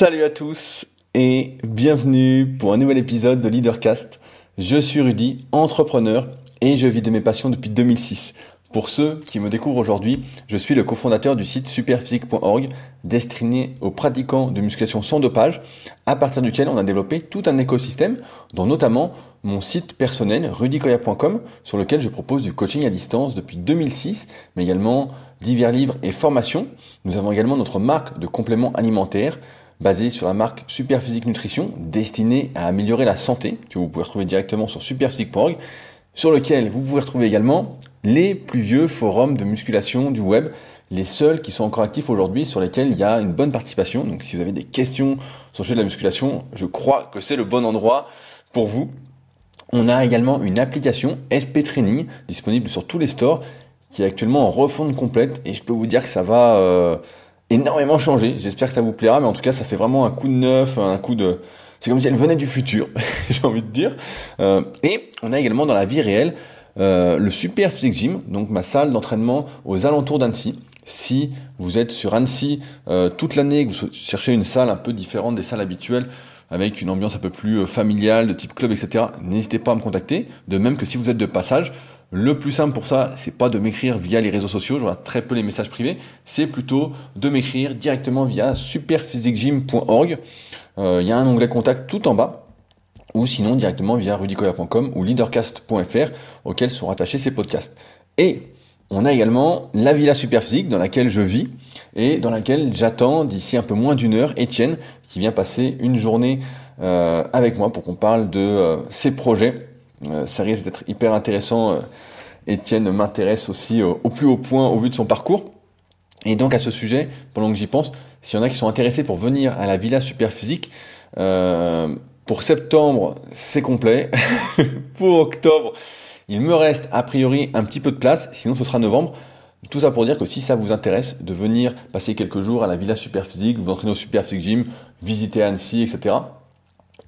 Salut à tous et bienvenue pour un nouvel épisode de Leadercast. Je suis Rudy, entrepreneur et je vis de mes passions depuis 2006. Pour ceux qui me découvrent aujourd'hui, je suis le cofondateur du site superphysique.org destiné aux pratiquants de musculation sans dopage, à partir duquel on a développé tout un écosystème, dont notamment mon site personnel rudykoya.com sur lequel je propose du coaching à distance depuis 2006, mais également divers livres et formations. Nous avons également notre marque de compléments alimentaires basée sur la marque Superphysique Nutrition, destinée à améliorer la santé, que vous pouvez retrouver directement sur superphysique.org sur lequel vous pouvez retrouver également les plus vieux forums de musculation du web, les seuls qui sont encore actifs aujourd'hui, sur lesquels il y a une bonne participation. Donc si vous avez des questions sur le sujet de la musculation, je crois que c'est le bon endroit pour vous. On a également une application SP Training disponible sur tous les stores qui est actuellement en refonte complète et je peux vous dire que ça va euh, énormément changer. J'espère que ça vous plaira, mais en tout cas ça fait vraiment un coup de neuf, un coup de, c'est comme si elle venait du futur, j'ai envie de dire. Euh, et on a également dans la vie réelle euh, le Super Physique Gym, donc ma salle d'entraînement aux alentours d'Annecy. Si vous êtes sur Annecy euh, toute l'année, que vous cherchez une salle un peu différente des salles habituelles, avec une ambiance un peu plus familiale, de type club, etc., n'hésitez pas à me contacter. De même que si vous êtes de passage, le plus simple pour ça, c'est pas de m'écrire via les réseaux sociaux, je vois très peu les messages privés, c'est plutôt de m'écrire directement via superphysiquegym.org. Euh, il y a un onglet contact tout en bas ou sinon directement via rudicoya.com ou leadercast.fr auquel sont rattachés ces podcasts. Et on a également la Villa Superphysique dans laquelle je vis et dans laquelle j'attends d'ici un peu moins d'une heure Étienne qui vient passer une journée euh, avec moi pour qu'on parle de euh, ses projets. Ça risque d'être hyper intéressant. Étienne m'intéresse aussi au plus haut point au vu de son parcours. Et donc à ce sujet, pendant que j'y pense, s'il y en a qui sont intéressés pour venir à la Villa Superphysique, euh, pour septembre, c'est complet. pour octobre, il me reste a priori un petit peu de place, sinon ce sera novembre. Tout ça pour dire que si ça vous intéresse de venir passer quelques jours à la Villa Superphysique, vous entraîner au Superphysique Gym, visiter Annecy, etc.,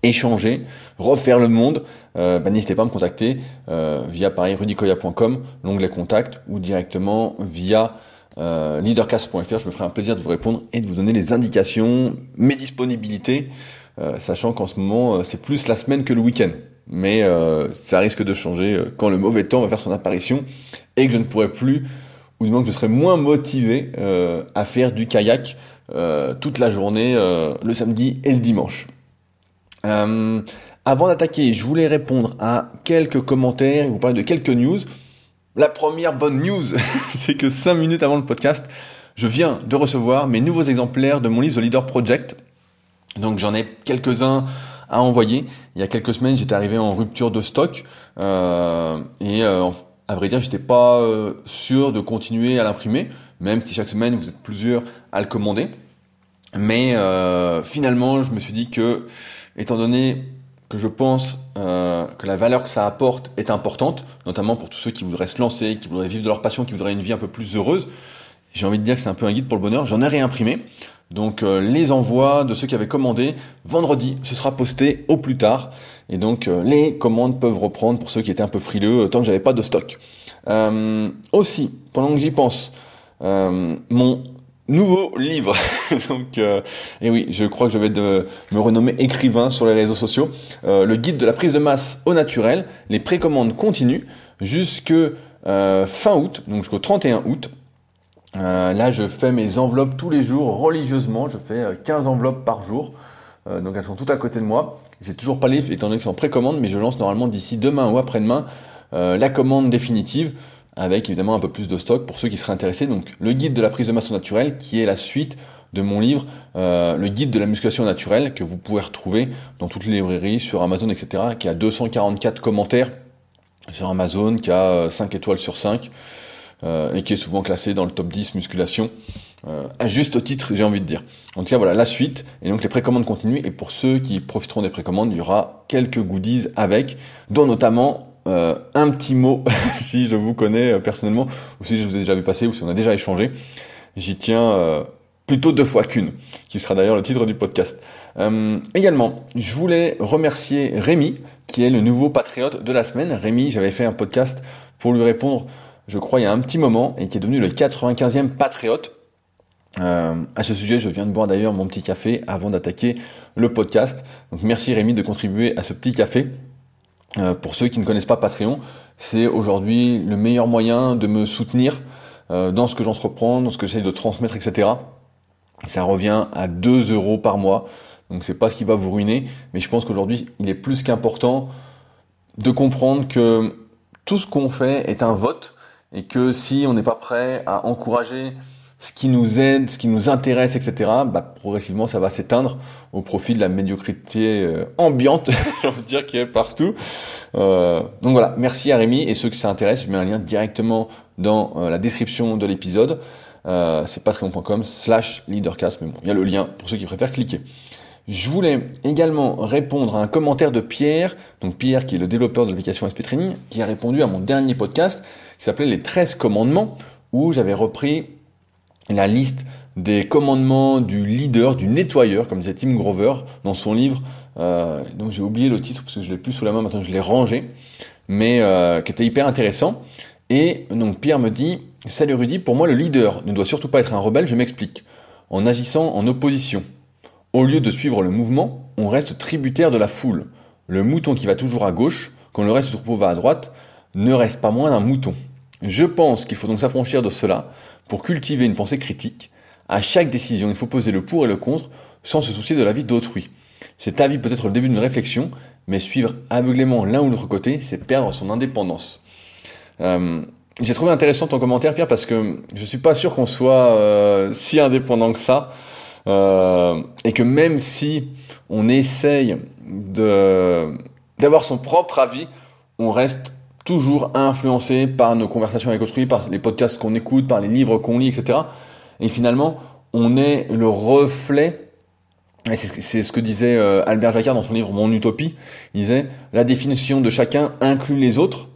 échanger, refaire le monde, euh, bah, n'hésitez pas à me contacter euh, via pareil rudicoya.com, l'onglet contact, ou directement via euh, leadercast.fr, je me ferai un plaisir de vous répondre et de vous donner les indications, mes disponibilités, euh, sachant qu'en ce moment euh, c'est plus la semaine que le week-end. Mais ça risque de changer quand le mauvais temps va faire son apparition et que je ne pourrai plus, ou du moins que je serai moins motivé à faire du kayak toute la journée, le samedi et le dimanche. Avant d'attaquer, je voulais répondre à quelques commentaires et vous parler de quelques news. La première bonne news, c'est que 5 minutes avant le podcast, je viens de recevoir mes nouveaux exemplaires de mon livre The Leader Project. Donc j'en ai quelques-uns à envoyer. Il y a quelques semaines, j'étais arrivé en rupture de stock euh, et euh, à vrai dire, j'étais pas euh, sûr de continuer à l'imprimer, même si chaque semaine vous êtes plusieurs à le commander. Mais finalement, je me suis dit que, étant donné que je pense euh, que la valeur que ça apporte est importante, notamment pour tous ceux qui voudraient se lancer, qui voudraient vivre de leur passion, qui voudraient une vie un peu plus heureuse. J'ai envie de dire que c'est un peu un guide pour le bonheur. J'en ai réimprimé. Donc euh, les envois de ceux qui avaient commandé, vendredi, ce sera posté au plus tard. Et donc euh, les commandes peuvent reprendre pour ceux qui étaient un peu frileux tant que j'avais pas de stock. aussi, pendant que j'y pense, mon nouveau livre. Donc, euh, et oui, je crois que je vais me renommer écrivain sur les réseaux sociaux. Euh, le guide de la prise de masse au naturel. Les précommandes continuent jusque euh, fin août, donc jusqu'au 31 août. là, je fais mes enveloppes tous les jours religieusement. Je fais 15 enveloppes par jour. donc elles sont toutes à côté de moi. J'ai toujours pas les étant donné que c'est en précommande, mais je lance normalement d'ici demain ou après-demain la commande définitive avec évidemment un peu plus de stock pour ceux qui seraient intéressés. Donc le guide de la prise de masse naturelle qui est la suite de mon livre, euh, le guide de la musculation naturelle que vous pouvez retrouver dans toutes les librairies, sur Amazon, etc., qui a 244 commentaires sur Amazon, qui a 5 euh, étoiles sur 5, euh, et qui est souvent classé dans le top 10 musculation. à juste titre, j'ai envie de dire. En tout cas, voilà la suite. Et donc les précommandes continuent. Et pour ceux qui profiteront des précommandes, il y aura quelques goodies avec, dont notamment euh, un petit mot, si je vous connais euh, personnellement, ou si je vous ai déjà vu passer, ou si on a déjà échangé. J'y tiens euh, plutôt deux fois qu'une, qui sera d'ailleurs le titre du podcast. également, je voulais remercier Rémi, qui est le nouveau patriote de la semaine. Rémi, j'avais fait un podcast pour lui répondre, je crois, il y a un petit moment, et qui est devenu le 95e patriote. À ce sujet, je viens de boire d'ailleurs mon petit café avant d'attaquer le podcast. Donc merci Rémi de contribuer à ce petit café. Euh, pour ceux qui ne connaissent pas Patreon, c'est aujourd'hui le meilleur moyen de me soutenir euh, dans ce que j'entreprends, dans ce que j'essaie de transmettre, etc. Ça revient à 2 euros par mois. Donc c'est pas ce qui va vous ruiner, mais je pense qu'aujourd'hui, il est plus qu'important de comprendre que tout ce qu'on fait est un vote et que si on n'est pas prêt à encourager ce qui nous aide, ce qui nous intéresse, etc., bah, progressivement, ça va s'éteindre au profit de la médiocrité euh, ambiante, on va dire, qui est partout. Euh, donc voilà, merci à Rémi, et ceux qui s'intéressent, je mets un lien directement dans euh, la description de l'épisode. Euh, c'est patreon.com slash leadercast, mais bon, il y a le lien pour ceux qui préfèrent cliquer. Je voulais également répondre à un commentaire de Pierre, donc Pierre qui est le développeur de l'application SP Training, qui a répondu à mon dernier podcast qui s'appelait les 13 commandements, où j'avais repris la liste des commandements du leader, du nettoyeur, comme disait Tim Grover dans son livre. Euh, donc j'ai oublié le titre parce que je l'ai plus sous la main maintenant je l'ai rangé, mais euh, qui était hyper intéressant. Et donc Pierre me dit Salut Rudy, pour moi le leader ne doit surtout pas être un rebelle, je m'explique. En agissant en opposition, au lieu de suivre le mouvement, on reste tributaire de la foule. Le mouton qui va toujours à gauche, quand le reste du troupeau va à droite, ne reste pas moins un mouton. Je pense qu'il faut donc s'affranchir de cela pour cultiver une pensée critique, à chaque décision, il faut poser le pour et le contre sans se soucier de l'avis d'autrui. Cet avis peut être le début d'une réflexion, mais suivre aveuglément l'un ou l'autre côté, c'est perdre son indépendance. Euh, j'ai trouvé intéressant ton commentaire, Pierre, parce que je suis pas sûr qu'on soit euh, si indépendant que ça, euh, et que même si on essaye d'avoir son propre avis, on reste toujours influencé par nos conversations avec autrui, par les podcasts qu'on écoute, par les livres qu'on lit, etc. Et finalement, on est le reflet, et c'est ce que disait euh, Albert Jacquard dans son livre Mon Utopie, il disait, la définition de chacun inclut les autres,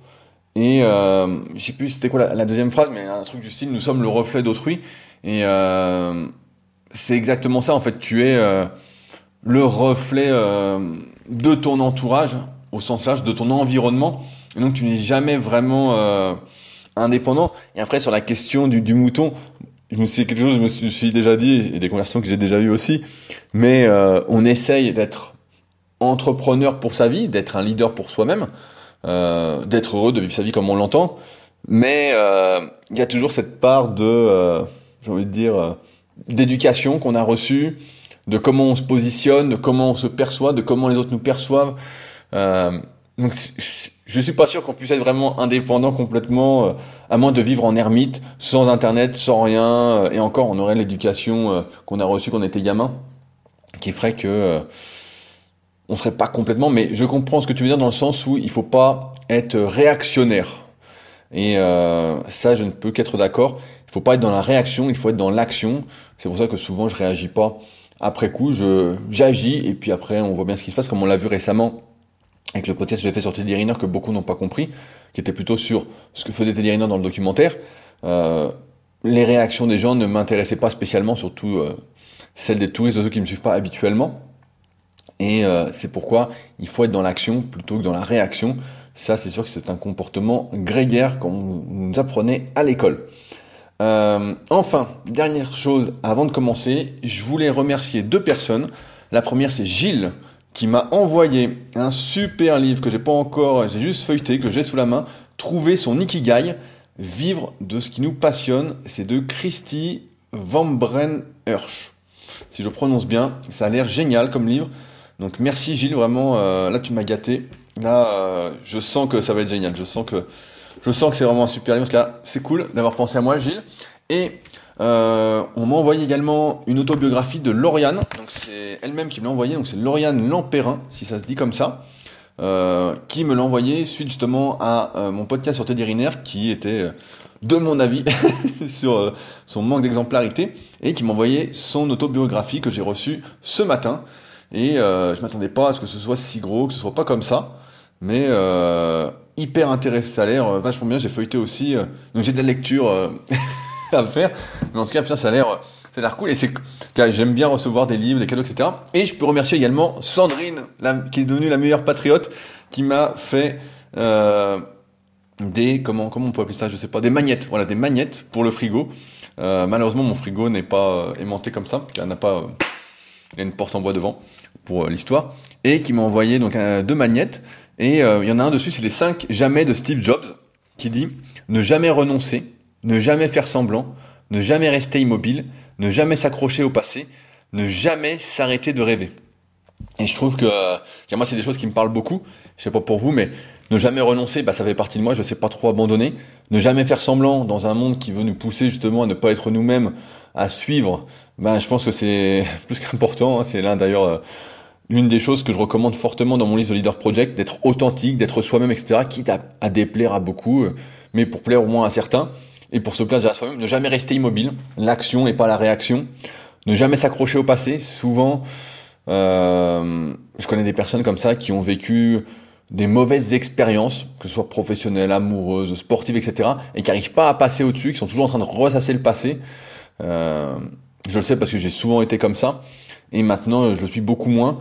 et euh, je sais plus c'était quoi la, deuxième phrase, mais un truc du style, nous sommes le reflet d'autrui, et euh, c'est exactement ça, en fait, tu es euh, le reflet de ton entourage, au sens large, de ton environnement, donc tu n'es jamais vraiment euh, indépendant. Et après sur la question du, du mouton, je me suis quelque chose, je me suis déjà dit et des conversations que j'ai déjà eues aussi. Mais euh, on essaye d'être entrepreneur pour sa vie, d'être un leader pour soi-même, euh, d'être heureux, de vivre sa vie comme on l'entend. Mais euh, il y a toujours cette part de, euh, j'ai envie de dire, d'éducation qu'on a reçue, de comment on se positionne, de comment on se perçoit, de comment les autres nous perçoivent. donc je suis pas sûr qu'on puisse être vraiment indépendant complètement, euh, à moins de vivre en ermite, sans internet, sans rien, euh, et encore on aurait l'éducation euh, qu'on a reçue quand on était gamin, qui ferait que on serait pas complètement. Mais je comprends ce que tu veux dire dans le sens où il faut pas être réactionnaire. Et ça, je ne peux qu'être d'accord. Il faut pas être dans la réaction, il faut être dans l'action. C'est pour ça que souvent je réagis pas après coup, j'agis et puis après on voit bien ce qui se passe, comme on l'a vu récemment avec le podcast que j'ai fait sur Teddy Riner que beaucoup n'ont pas compris, qui était plutôt sur ce que faisait Teddy Riner dans le documentaire. Euh, les réactions des gens ne m'intéressaient pas spécialement, surtout euh, celles des touristes, de ceux qui ne me suivent pas habituellement. Et euh, c'est pourquoi il faut être dans l'action plutôt que dans la réaction. Ça, c'est sûr que c'est un comportement grégaire qu'on nous apprenait à l'école. Enfin, dernière chose avant de commencer, je voulais remercier deux personnes. La première, c'est Gilles, qui m'a envoyé un super livre que j'ai pas encore, j'ai juste feuilleté, que j'ai sous la main, Trouver son Ikigai, vivre de ce qui nous passionne. C'est de Christy Van Bren-Hirsch. Si je prononce bien, ça a l'air génial comme livre. Donc merci Gilles, vraiment, euh, là tu m'as gâté. Là, euh, je sens que ça va être génial. Je sens que, je sens que c'est vraiment un super livre. Parce que c'est cool d'avoir pensé à moi, Gilles. Et euh, on m'a envoyé également une autobiographie de Lauriane, donc c'est elle-même qui me l'a envoyé, donc c'est Lauriane Lampérin, si ça se dit comme ça, euh, qui me l'a envoyé suite justement à euh, mon podcast sur Teddy Riner, qui était de mon avis sur son manque d'exemplarité, et qui m'a envoyé son autobiographie que j'ai reçue ce matin. Et je m'attendais pas à ce que ce soit si gros, que ce soit pas comme ça, mais hyper intéressant, ça a l'air vachement bien. J'ai feuilleté aussi, donc j'ai de la lecture. à faire. Mais en tout cas, ça a l'air, ça a l'air cool. Et c'est, j'aime bien recevoir des livres, des cadeaux, etc. Et je peux remercier également Sandrine, qui est devenue la meilleure patriote, qui m'a fait, euh, des comment comment on peut appeler ça je sais pas des magnettes voilà des magnettes pour le frigo euh, malheureusement mon frigo n'est pas euh, aimanté comme ça il n'a pas il a une porte en bois devant pour l'histoire et qui m'a envoyé donc deux magnettes et il y en a un dessus c'est les 5 jamais de Steve Jobs qui dit ne jamais renoncer ne jamais faire semblant ne jamais rester immobile ne jamais s'accrocher au passé ne jamais s'arrêter de rêver et je trouve que moi c'est des choses qui me parlent beaucoup je sais pas pour vous mais ne jamais renoncer, bah, ça fait partie de moi, je sais pas trop abandonner. Ne jamais faire semblant dans un monde qui veut nous pousser justement à ne pas être nous-mêmes, à suivre, bah, je pense que c'est plus qu'important. Hein. C'est l'un d'ailleurs euh, l'une des choses que je recommande fortement dans mon livre The Leader Project, d'être authentique, d'être soi-même, etc., quitte à, à, déplaire à beaucoup, euh, mais pour plaire au moins à certains. Et pour se plaire à soi-même, ne jamais rester immobile, l'action et pas la réaction. Ne jamais s'accrocher au passé. Souvent, euh, je connais des personnes comme ça qui ont vécu des mauvaises expériences, que ce soit professionnelles, amoureuses, sportives, etc., et qui n'arrivent pas à passer au-dessus, qui sont toujours en train de ressasser le passé. Euh, je le sais parce que j'ai souvent été comme ça, et maintenant je le suis beaucoup moins.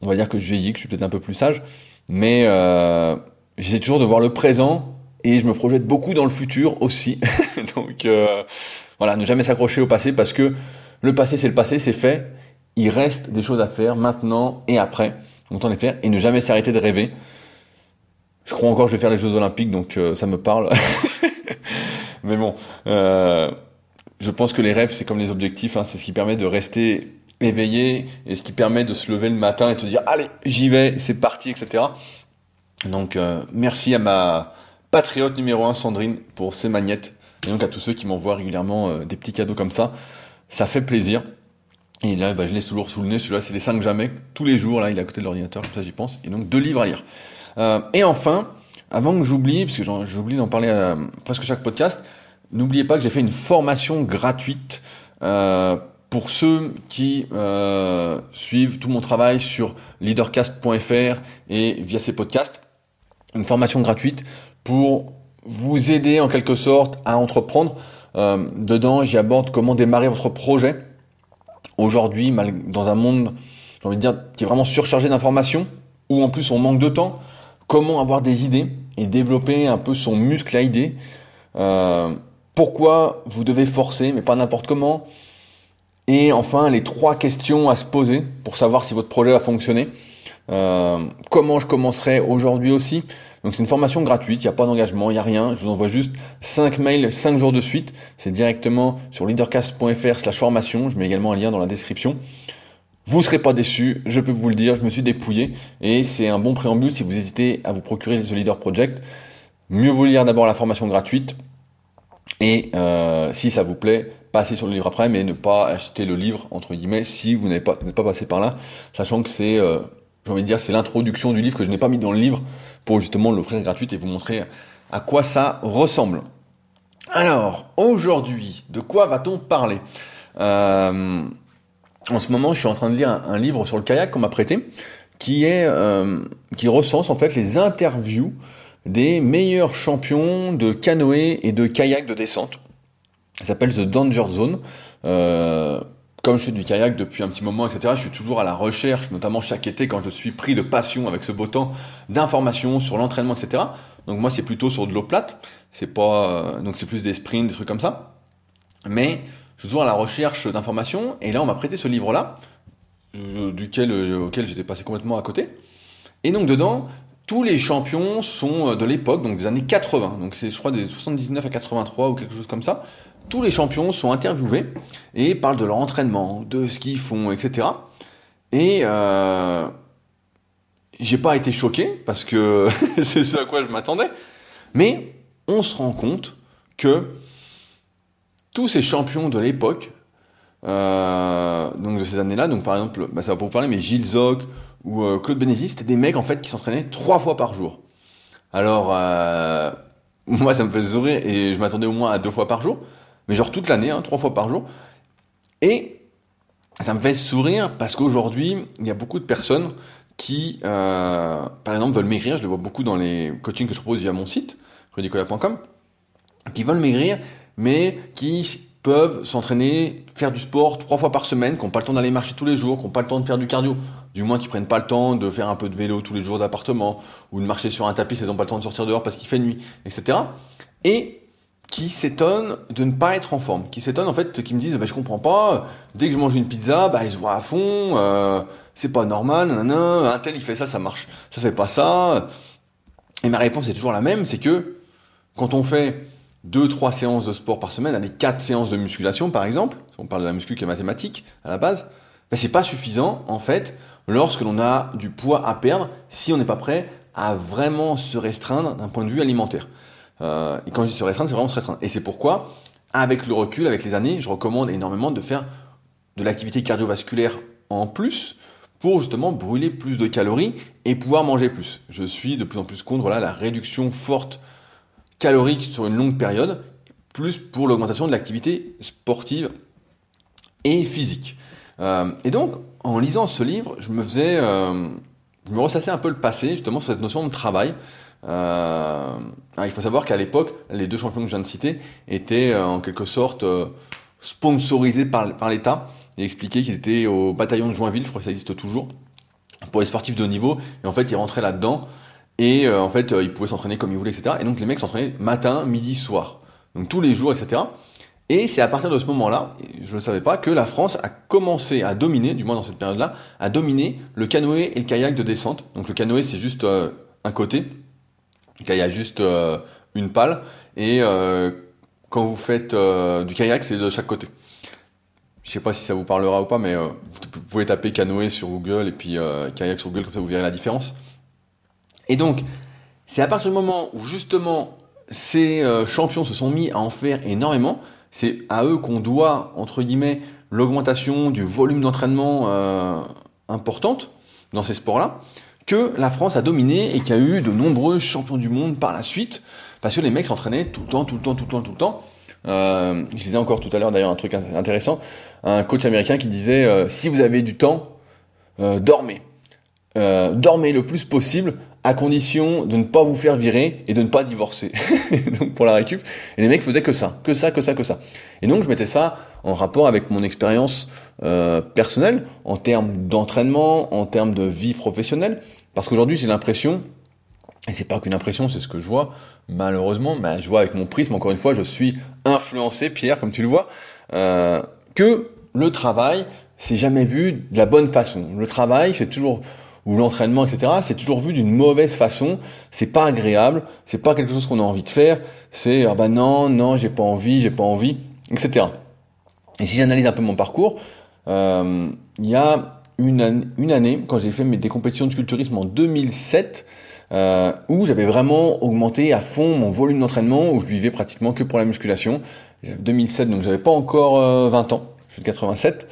On va dire que je vieillis, que je suis peut-être un peu plus sage, mais euh, j'essaie toujours de voir le présent et je me projette beaucoup dans le futur aussi. Donc euh, voilà, ne jamais s'accrocher au passé parce que le passé c'est le passé, c'est fait. Il reste des choses à faire maintenant et après. Donc en les faire et ne jamais s'arrêter de rêver. Je crois encore que je vais faire les Jeux Olympiques, donc euh, ça me parle. Mais bon, euh, je pense que les rêves, c'est comme les objectifs, hein, c'est ce qui permet de rester éveillé et ce qui permet de se lever le matin et de se dire allez, j'y vais, c'est parti, etc. Donc merci à ma patriote numéro 1, Sandrine, pour ces magnettes. Et donc à tous ceux qui m'envoient régulièrement des petits cadeaux comme ça. Ça fait plaisir. Et là, bah, je l'ai toujours sous le nez. Celui-là, c'est les 5 jamais. Tous les jours, là, il est à côté de l'ordinateur, comme ça j'y pense. Et donc deux livres à lire. Euh, et enfin, avant que j'oublie, parce que j'oublie d'en parler à presque chaque podcast, n'oubliez pas que j'ai fait une formation gratuite euh, pour ceux qui euh, suivent tout mon travail sur leadercast.fr et via ces podcasts. Une formation gratuite pour vous aider en quelque sorte à entreprendre. Euh, dedans, j'y aborde comment démarrer votre projet. Aujourd'hui, dans un monde, j'ai envie de dire, qui est vraiment surchargé d'informations, où en plus on manque de temps, comment avoir des idées et développer un peu son muscle à idées? Euh, pourquoi vous devez forcer, mais pas n'importe comment? Et enfin, les trois questions à se poser pour savoir si votre projet va fonctionner. Euh, comment je commencerai aujourd'hui aussi? Donc c'est une formation gratuite, il n'y a pas d'engagement, il n'y a rien. Je vous envoie juste 5 mails 5 jours de suite. C'est directement sur leadercast.fr slash formation. Je mets également un lien dans la description. Vous serez pas déçus, je peux vous le dire, je me suis dépouillé et c'est un bon préambule si vous hésitez à vous procurer The Leader Project. Mieux vous lire d'abord la formation gratuite et euh, si ça vous plaît, passez sur le livre après, mais ne pas acheter le livre entre guillemets si vous n'êtes pas, pas passé par là, sachant que c'est, euh, j'ai envie de dire, c'est l'introduction du livre que je n'ai pas mis dans le livre pour justement l'offrir gratuite et vous montrer à quoi ça ressemble. Alors, aujourd'hui, de quoi va-t-on parler? Euh, en ce moment, je suis en train de lire un, livre sur le kayak qu'on m'a prêté, qui est euh, qui recense en fait les interviews des meilleurs champions de canoë et de kayak de descente. Ça s'appelle The Danger Zone. Euh, comme je fais du kayak depuis un petit moment, etc., je suis toujours à la recherche, notamment chaque été quand je suis pris de passion avec ce beau temps, d'informations sur l'entraînement, etc. Donc moi, c'est plutôt sur de l'eau plate. C'est pas, euh, donc c'est plus des sprints, des trucs comme ça. Mais je suis toujours à la recherche d'informations, et là on m'a prêté ce livre-là, euh, duquel, euh, auquel j'étais passé complètement à côté. Et donc dedans, tous les champions sont de l'époque, donc des années 80, donc c'est je crois des 79 à 83 ou quelque chose comme ça. Tous les champions sont interviewés et parlent de leur entraînement, de ce qu'ils font, etc. Et euh, j'ai pas été choqué parce que c'est ce à quoi je m'attendais, mais on se rend compte que tous ces champions de l'époque, euh, donc de ces années-là, donc par exemple, bah, ça va pour vous parler, mais Gilles Zoc ou euh, Claude Bénézy, c'était des mecs en fait qui s'entraînaient trois fois par jour. Alors, euh, moi ça me fait sourire et je m'attendais au moins à deux fois par jour, mais genre toute l'année, hein, trois fois par jour. Et ça me fait sourire parce qu'aujourd'hui, il y a beaucoup de personnes qui, par exemple, veulent maigrir. Je le vois beaucoup dans les coachings que je propose via mon site, rudicoya.com, qui veulent maigrir mais qui peuvent s'entraîner, faire du sport trois fois par semaine, qui n'ont pas le temps d'aller marcher tous les jours, qui n'ont pas le temps de faire du cardio, du moins qui prennent pas le temps de faire un peu de vélo tous les jours d'appartement, ou de marcher sur un tapis, ils n'ont pas le temps de sortir dehors parce qu'il fait nuit, etc. Et qui s'étonnent de ne pas être en forme, qui s'étonnent en fait, qui me disent bah, je comprends pas, dès que je mange une pizza, bah, ils se voient à fond, euh, c'est pas normal, nanana, un tel il fait ça, ça marche, ça fait pas ça. Et ma réponse est toujours la même, c'est que quand on fait deux, trois séances de sport par semaine, allez, quatre séances de musculation par exemple, on parle de la muscu qui est mathématique à la base, ben, c'est pas suffisant en fait lorsque l'on a du poids à perdre si on n'est pas prêt à vraiment se restreindre d'un point de vue alimentaire. Euh, et quand je dis se restreindre, c'est vraiment se restreindre. Et c'est pourquoi, avec le recul, avec les années, je recommande énormément de faire de l'activité cardiovasculaire en plus pour justement brûler plus de calories et pouvoir manger plus. Je suis de plus en plus contre la réduction forte calorique sur une longue période, plus pour l'augmentation de l'activité sportive et physique. Euh, et donc, en lisant ce livre, je me faisais, euh, je me ressassais un peu le passé, justement, sur cette notion de travail. Euh, il faut savoir qu'à l'époque, les deux champions que je viens de citer étaient en quelque sorte sponsorisés par, l'État. Il expliquait qu'ils étaient au bataillon de Joinville, je crois que ça existe toujours, pour les sportifs de haut niveau. Et en fait, ils rentraient là-dedans et euh, en fait, euh, ils pouvaient s'entraîner comme ils voulaient, etc. Et donc les mecs s'entraînaient matin, midi, soir. Donc tous les jours, etc. Et c'est à partir de ce moment-là, je ne savais pas, que la France a commencé à dominer, du moins dans cette période-là, à dominer le canoë et le kayak de descente. Donc le canoë, c'est juste euh, un côté, le kayak juste une pale, et quand vous faites du kayak, c'est de chaque côté. Je sais pas si ça vous parlera ou pas, mais vous pouvez taper canoë sur Google et puis kayak sur Google, comme ça vous verrez la différence. Et donc, c'est à partir du moment où justement ces euh, champions se sont mis à en faire énormément, c'est à eux qu'on doit, entre guillemets, l'augmentation du volume d'entraînement euh, importante dans ces sports-là, que la France a dominé et qu'il y a eu de nombreux champions du monde par la suite, parce que les mecs s'entraînaient tout le temps, tout le temps, tout le temps, tout le temps. Euh, je disais encore tout à l'heure d'ailleurs un truc intéressant, un coach américain qui disait euh, si vous avez du temps, dormez. dormez le plus possible à condition de ne pas vous faire virer et de ne pas divorcer. donc pour la récup, et les mecs faisaient que ça, que ça, que ça, que ça. Et donc je mettais ça en rapport avec mon expérience euh, personnelle, en termes d'entraînement, en termes de vie professionnelle, parce qu'aujourd'hui j'ai l'impression, et c'est pas qu'une impression, c'est ce que je vois, malheureusement, mais je vois avec mon prisme, encore une fois, je suis influencé, Pierre, comme tu le vois, euh, que le travail, c'est jamais vu de la bonne façon. Le travail, c'est toujours ou l'entraînement, etc., c'est toujours vu d'une mauvaise façon. C'est pas agréable, c'est pas quelque chose qu'on a envie de faire. C'est ah bah non, non, j'ai pas envie, j'ai pas envie, etc. Et si j'analyse un peu mon parcours, euh, il y a une, une année, quand j'ai fait mes, des compétitions de culturisme en 2007, euh, où j'avais vraiment augmenté à fond mon volume d'entraînement, où je vivais pratiquement que pour la musculation. 2007, donc j'avais pas encore 20 euh, ans, je suis de 87.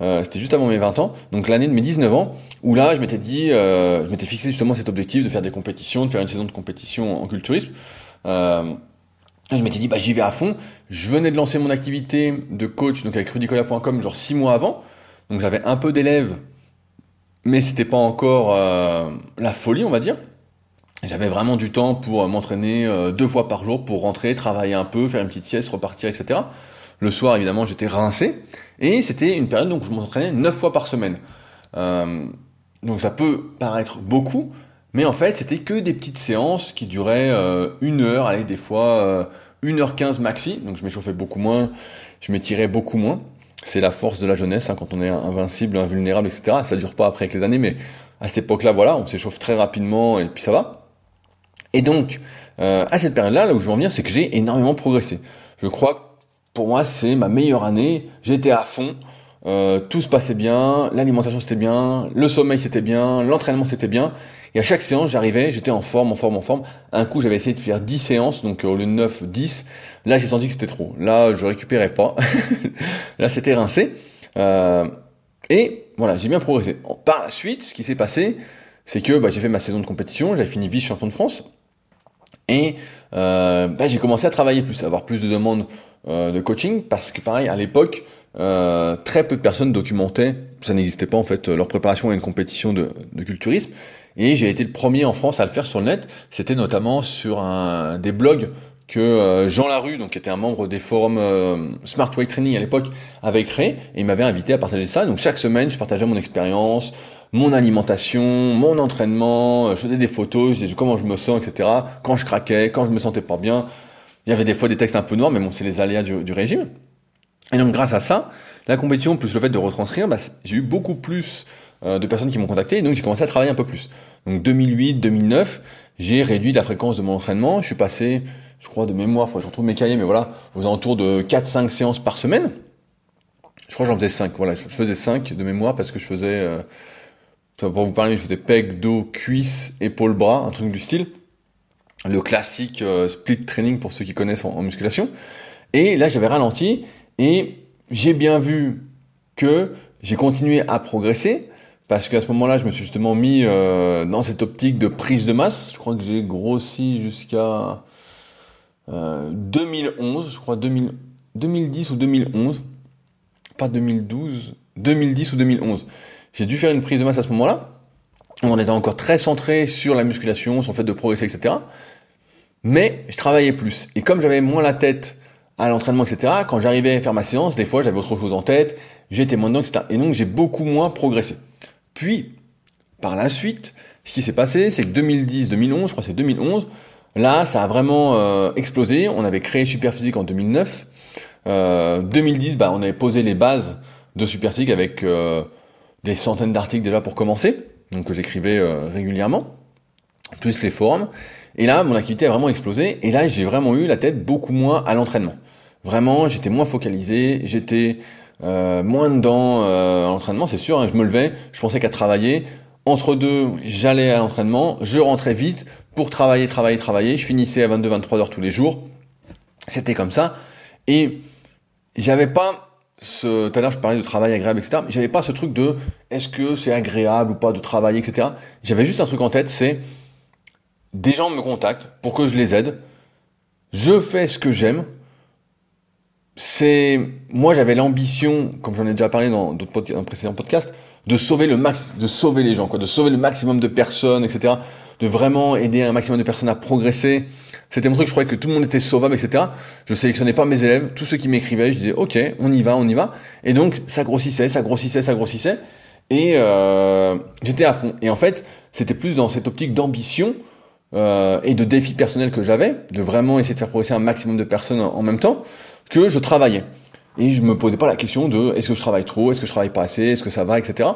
Euh, c'était juste avant mes 20 ans, donc l'année de mes 19 ans, où là je m'étais dit, euh, je m'étais fixé justement cet objectif de faire des compétitions, de faire une saison de compétition en culturisme. Euh, je m'étais dit, bah j'y vais à fond. Je venais de lancer mon activité de coach, donc avec rudicoya.com, genre 6 mois avant. Donc j'avais un peu d'élèves, mais c'était pas encore la folie, on va dire. J'avais vraiment du temps pour m'entraîner deux fois par jour, pour rentrer, travailler un peu, faire une petite sieste, repartir, etc. Le soir, évidemment, j'étais rincé. Et c'était une période où je m'entraînais 9 fois par semaine. Euh, donc ça peut paraître beaucoup, mais en fait, c'était que des petites séances qui duraient euh, une heure, allez, des fois 1h15 euh, maxi. Donc je m'échauffais beaucoup moins, je m'étirais beaucoup moins. C'est la force de la jeunesse, hein, quand on est invincible, invulnérable, etc. Ça dure pas après avec les années, mais à cette époque-là, voilà, on s'échauffe très rapidement et puis ça va. Et donc, à cette période-là, là où je veux en venir, c'est que j'ai énormément progressé. Je crois pour moi, c'est ma meilleure année. J'étais à fond. Euh, tout se passait bien, l'alimentation c'était bien, le sommeil c'était bien, l'entraînement c'était bien. Et à chaque séance, j'arrivais, j'étais en forme, en forme, en forme. Un coup, j'avais essayé de faire 10 séances, donc euh, au lieu de 9, 10. Là, j'ai senti que c'était trop. Là, je récupérais pas. Là, c'était rincé. Euh, et voilà, j'ai bien progressé. Par la suite, ce qui s'est passé, c'est que bah, j'ai fait ma saison de compétition, j'avais fini vice-champion de France. Et euh, bah, j'ai commencé à travailler plus, à avoir plus de demandes euh, de coaching, parce que pareil, à l'époque, euh, très peu de personnes documentaient, ça n'existait pas en fait, leur préparation à une compétition de, de culturisme. Et j'ai été le premier en France à le faire sur le net. C'était notamment sur un, des blogs que euh, Jean Larue, donc qui était un membre des forums euh, Smart Weight Training à l'époque, avait créé et il m'avait invité à partager ça. Donc chaque semaine, je partageais mon expérience, mon alimentation, mon entraînement, euh, je faisais des photos, je disais comment je me sens, etc. Quand je craquais, quand je me sentais pas bien. Il y avait des fois des textes un peu noirs, mais bon, c'est les aléas du, régime. Et donc grâce à ça, la compétition plus le fait de retranscrire, bah, j'ai eu beaucoup plus de personnes qui m'ont contacté et donc j'ai commencé à travailler un peu plus. Donc 2008, 2009, j'ai réduit la fréquence de mon entraînement. Je suis passé je crois, de mémoire, je retrouve mes cahiers, mais voilà, aux alentours de 4-5 séances par semaine. Je crois que j'en faisais 5, voilà, je faisais 5 de mémoire parce que je faisais, euh, pour vous parler, je faisais pec, dos, cuisse, épaule, bras, un truc du style. Le classique euh, split training pour ceux qui connaissent en, musculation. Et là, j'avais ralenti et j'ai bien vu que j'ai continué à progresser parce qu'à ce moment-là, je me suis justement mis euh, dans cette optique de prise de masse. Je crois que j'ai grossi jusqu'à 2011, euh, je crois 2010 ou 2011, pas 2012, 2010 ou 2011. J'ai dû faire une prise de masse à ce moment-là. On était encore très centré sur la musculation, sur le fait de progresser, etc. Mais je travaillais plus. Et comme j'avais moins la tête à l'entraînement, etc., quand j'arrivais à faire ma séance, des fois j'avais autre chose en tête, j'étais moins dedans, etc. Et donc j'ai beaucoup moins progressé. Puis, par la suite, ce qui s'est passé, c'est que 2010-2011, je crois que c'est 2011, Là, ça a vraiment euh, explosé. On avait créé Superphysique en 2009. Euh, 2010, bah, on avait posé les bases de Superphysique avec euh, des centaines d'articles déjà pour commencer, donc que j'écrivais euh, régulièrement, plus les forums. Et là, mon activité a vraiment explosé. Et là, j'ai vraiment eu la tête beaucoup moins à l'entraînement. Vraiment, j'étais moins focalisé, j'étais moins dedans à l'entraînement, c'est sûr. Hein, je me levais, je pensais qu'à travailler. Entre deux, j'allais à l'entraînement, je rentrais vite pour travailler, travailler, travailler. Je finissais à 22-23 heures tous les jours. C'était comme ça. Et j'avais pas ce, tout à l'heure je parlais de travail agréable, etc. J'avais pas ce truc de est-ce que c'est agréable ou pas de travailler, etc. J'avais juste un truc en tête, c'est des gens me contactent pour que je les aide. Je fais ce que j'aime. C'est, moi j'avais l'ambition, comme j'en ai déjà parlé dans d'autres précédents podcasts, de sauver le max, de sauver les gens, quoi, de sauver le maximum de personnes, etc. De vraiment aider un maximum de personnes à progresser. C'était mon truc, je croyais que tout le monde était sauvable, etc. Je sélectionnais pas mes élèves, tous ceux qui m'écrivaient, je disais, ok, on y va, on y va. Et donc, ça grossissait, ça grossissait, ça grossissait. Et euh, j'étais à fond. Et en fait, c'était plus dans cette optique d'ambition euh, et de défi personnel que j'avais, de vraiment essayer de faire progresser un maximum de personnes en même temps, que je travaillais. Et je me posais pas la question de est-ce que je travaille trop, est-ce que je travaille pas assez, est-ce que ça va, etc.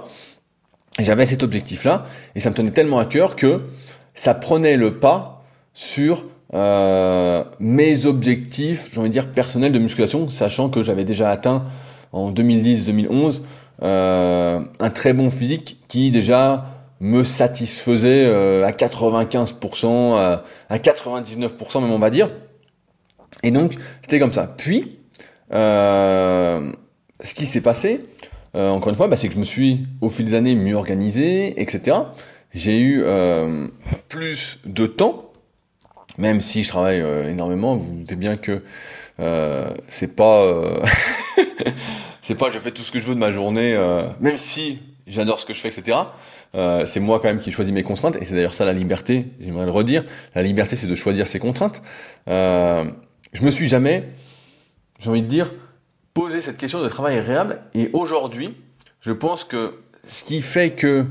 J'avais cet objectif-là, et ça me tenait tellement à cœur que ça prenait le pas sur euh, mes objectifs, j'ai envie de dire personnels de musculation, sachant que j'avais déjà atteint en 2010-2011 euh, un très bon physique qui déjà me satisfaisait euh, à 95%, à, à 99% même on va dire. Et donc c'était comme ça. Puis euh, ce qui s'est passé, euh, encore une fois, bah, c'est que je me suis au fil des années mieux organisé, etc. J'ai eu euh, plus de temps, même si je travaille énormément. Vous, vous doutez bien que c'est pas, c'est pas je fais tout ce que je veux de ma journée, même si j'adore ce que je fais, etc. c'est moi quand même qui choisis mes contraintes, et c'est d'ailleurs ça la liberté. J'aimerais le redire. La liberté, c'est de choisir ses contraintes. je me suis jamais j'ai envie de dire, poser cette question de travail agréable. Et aujourd'hui, je pense que ce qui fait que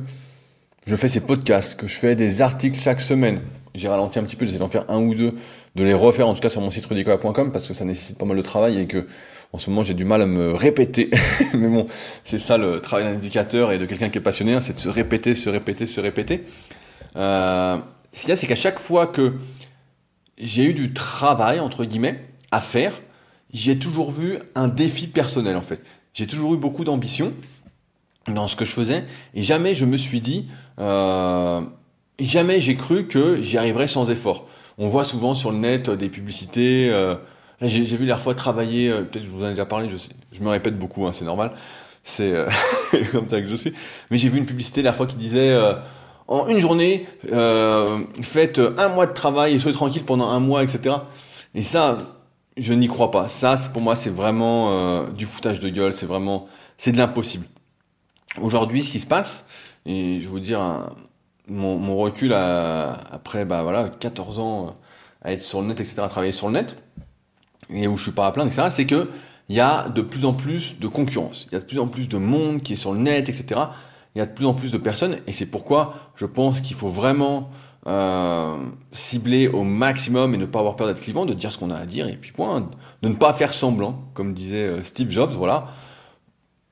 je fais ces podcasts, que je fais des articles chaque semaine, j'ai ralenti un petit peu, j'essaie d'en faire un ou deux, de les refaire en tout cas sur mon site rudicola.com parce que ça nécessite pas mal de travail et que en ce moment j'ai du mal à me répéter. Mais bon, c'est ça le travail d'un éducateur et de quelqu'un qui est passionné, hein, c'est de se répéter, se répéter, se répéter. Euh, ce qu'il y a, c'est qu'à chaque fois que j'ai eu du travail, entre guillemets, à faire, j'ai toujours vu un défi personnel en fait. J'ai toujours eu beaucoup d'ambition dans ce que je faisais et jamais je me suis dit, euh, jamais j'ai cru que j'y arriverais sans effort. On voit souvent sur le net des publicités. Euh, j'ai vu la fois travailler, euh, peut-être je vous en ai déjà parlé, je, sais, je me répète beaucoup, hein, c'est normal. C'est euh, comme ça que je suis. Mais j'ai vu une publicité la fois qui disait euh, en une journée, faites un mois de travail et soyez tranquille pendant un mois, etc. Et ça, je n'y crois pas. Ça, pour moi, c'est vraiment euh, du foutage de gueule. C'est vraiment, c'est de l'impossible. Aujourd'hui, ce qui se passe, et je vais vous dire mon, mon, recul après, bah voilà, 14 ans à être sur le net, etc., à travailler sur le net, et où je suis pas à plaindre, etc., c'est que il y a de plus en plus de concurrence. Il y a de plus en plus de monde qui est sur le net, etc. Il y a de plus en plus de personnes, et c'est pourquoi je pense qu'il faut vraiment euh, cibler au maximum et ne pas avoir peur d'être clivant, de dire ce qu'on a à dire, et puis point, de ne pas faire semblant, comme disait euh, Steve Jobs, voilà.